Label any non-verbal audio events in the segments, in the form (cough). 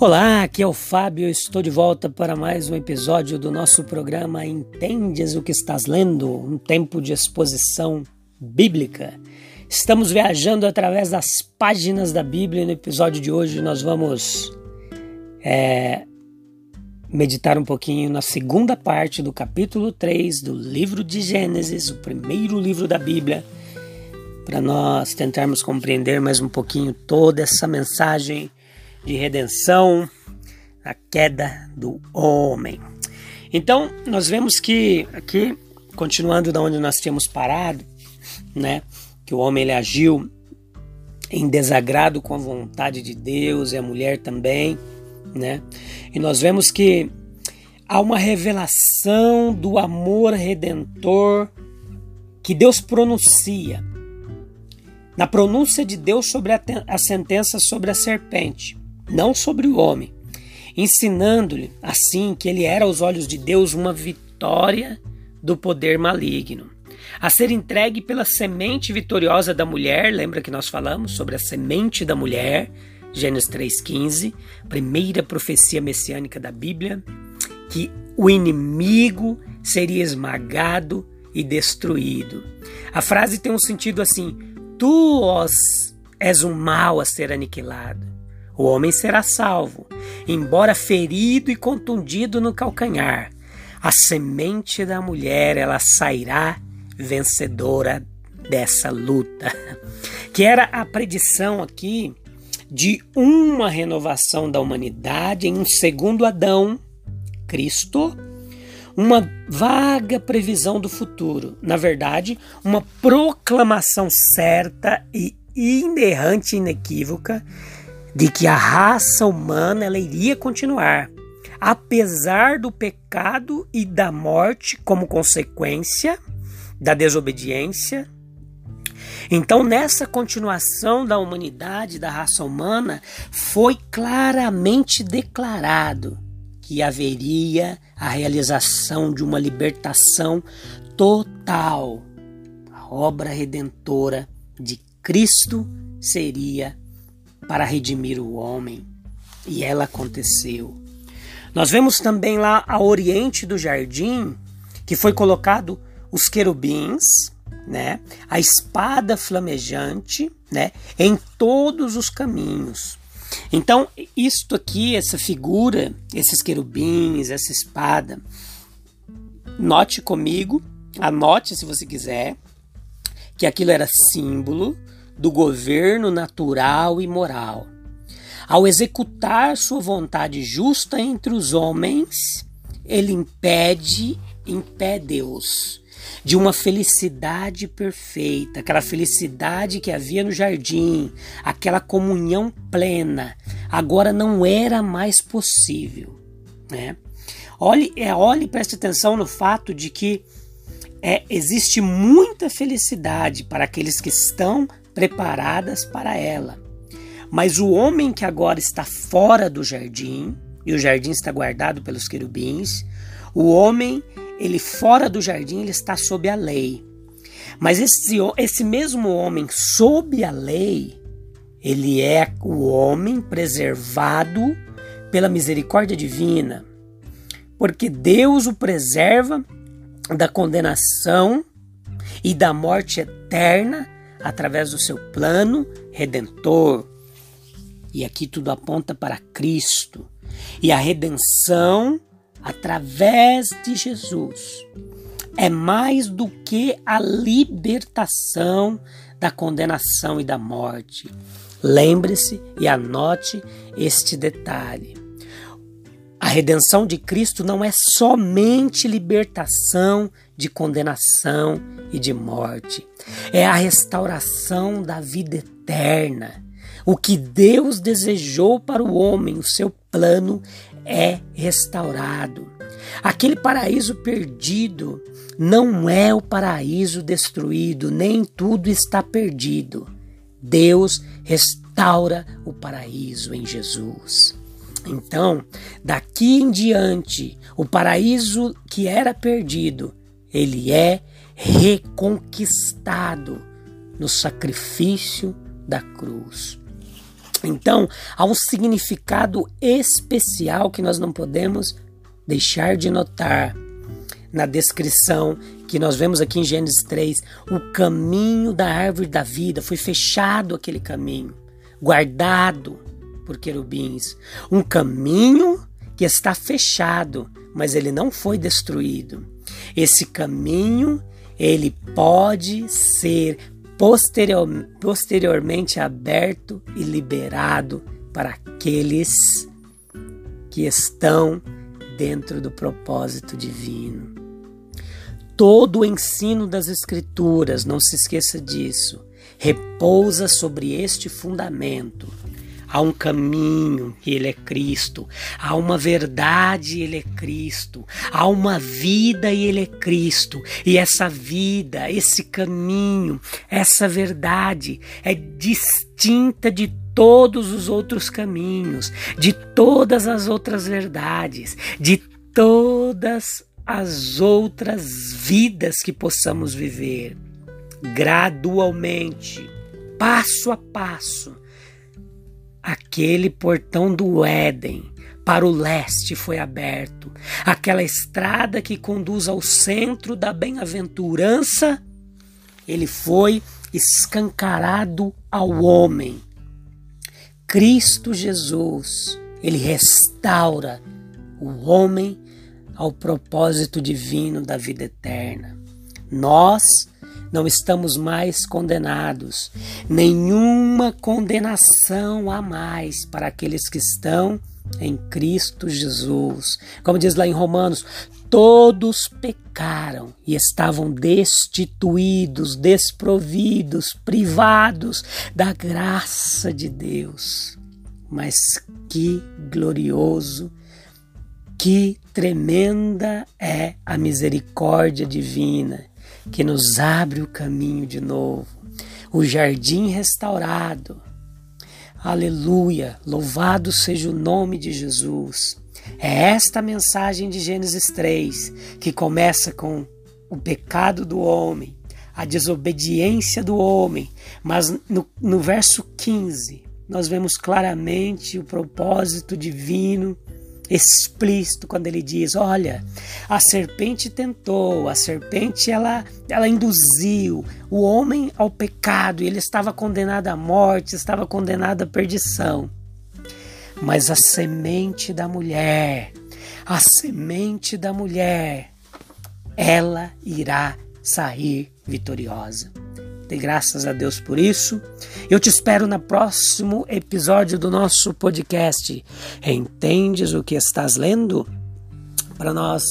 Olá, aqui é o Fábio. Estou de volta para mais um episódio do nosso programa Entendes o que estás lendo? Um tempo de exposição bíblica. Estamos viajando através das páginas da Bíblia no episódio de hoje nós vamos é, meditar um pouquinho na segunda parte do capítulo 3 do livro de Gênesis, o primeiro livro da Bíblia, para nós tentarmos compreender mais um pouquinho toda essa mensagem de redenção, a queda do homem. Então, nós vemos que aqui, continuando da onde nós tínhamos parado, né, que o homem ele agiu em desagrado com a vontade de Deus e a mulher também, né? E nós vemos que há uma revelação do amor redentor que Deus pronuncia. Na pronúncia de Deus sobre a, a sentença sobre a serpente não sobre o homem, ensinando-lhe assim que ele era aos olhos de Deus uma vitória do poder maligno, a ser entregue pela semente vitoriosa da mulher, lembra que nós falamos sobre a semente da mulher, Gênesis 3,15, primeira profecia messiânica da Bíblia, que o inimigo seria esmagado e destruído. A frase tem um sentido assim: Tu, és um mal a ser aniquilado. O homem será salvo, embora ferido e contundido no calcanhar. A semente da mulher, ela sairá vencedora dessa luta. (laughs) Que era a predição aqui de uma renovação da humanidade em um segundo Adão, Cristo, uma vaga previsão do futuro. Na verdade, uma proclamação certa e inerrante, inequívoca de que a raça humana ela iria continuar, apesar do pecado e da morte como consequência da desobediência. Então, nessa continuação da humanidade, da raça humana, foi claramente declarado que haveria a realização de uma libertação total. A obra redentora de Cristo seria para redimir o homem. E ela aconteceu. Nós vemos também lá a oriente do jardim que foi colocado os querubins, né? A espada flamejante, né? Em todos os caminhos. Então, isto aqui, essa figura, esses querubins, essa espada, note comigo, anote se você quiser, que aquilo era símbolo do governo natural e moral. Ao executar sua vontade justa entre os homens, ele impede, impede-os de uma felicidade perfeita, aquela felicidade que havia no jardim, aquela comunhão plena, agora não era mais possível. Né? Olhe, é, olhe preste atenção no fato de que é, existe muita felicidade para aqueles que estão preparadas para ela. Mas o homem que agora está fora do jardim, e o jardim está guardado pelos querubins, o homem, ele fora do jardim, ele está sob a lei. Mas esse, esse mesmo homem sob a lei, ele é o homem preservado pela misericórdia divina, porque Deus o preserva da condenação e da morte eterna através do seu plano redentor. E aqui tudo aponta para Cristo e a redenção através de Jesus. É mais do que a libertação da condenação e da morte. Lembre-se e anote este detalhe. A redenção de Cristo não é somente libertação de condenação e de morte. é a restauração da vida eterna. O que Deus desejou para o homem, o seu plano é restaurado. Aquele paraíso perdido não é o paraíso destruído, nem tudo está perdido. Deus restaura o paraíso em Jesus. Então, daqui em diante, o paraíso que era perdido, ele é reconquistado no sacrifício da cruz. Então, há um significado especial que nós não podemos deixar de notar na descrição que nós vemos aqui em Gênesis 3, o caminho da árvore da vida foi fechado aquele caminho, guardado por querubins, um caminho que está fechado, mas ele não foi destruído. Esse caminho, ele pode ser posterior, posteriormente aberto e liberado para aqueles que estão dentro do propósito divino. Todo o ensino das Escrituras, não se esqueça disso, repousa sobre este fundamento. Há um caminho e ele é Cristo. Há uma verdade e ele é Cristo. Há uma vida e ele é Cristo. E essa vida, esse caminho, essa verdade é distinta de todos os outros caminhos, de todas as outras verdades, de todas as outras vidas que possamos viver. Gradualmente, passo a passo, aquele portão do Éden para o leste foi aberto, aquela estrada que conduz ao centro da bem-aventurança, ele foi escancarado ao homem Cristo Jesus, ele restaura o homem ao propósito divino da vida eterna. Nós não estamos mais condenados, nenhuma condenação a mais para aqueles que estão em Cristo Jesus. Como diz lá em Romanos, todos pecaram e estavam destituídos, desprovidos, privados da graça de Deus. Mas que glorioso, que tremenda é a misericórdia divina que nos abre o caminho de novo, o jardim restaurado Aleluia! Louvado seja o nome de Jesus. É esta mensagem de Gênesis 3 que começa com o pecado do homem, a desobediência do homem, mas no, no verso 15 nós vemos claramente o propósito divino explícito quando ele diz: Olha, a serpente tentou, a serpente ela, ela induziu o homem ao pecado e ele estava condenado à morte, estava condenado à perdição. Mas a semente da mulher, a semente da mulher, ela irá sair vitoriosa. Dê graças a Deus por isso. Eu te espero no próximo episódio do nosso podcast. Entendes o que estás lendo? Para nós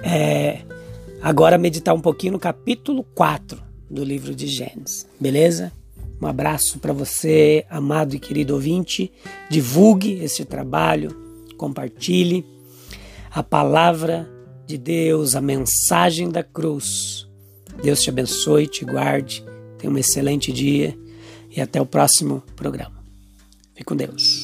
é, agora meditar um pouquinho no capítulo 4 do livro de Gênesis. Beleza? Um abraço para você, amado e querido ouvinte. Divulgue esse trabalho, compartilhe a palavra de Deus, a mensagem da cruz Deus te abençoe, te guarde, tenha um excelente dia e até o próximo programa. Fique com Deus.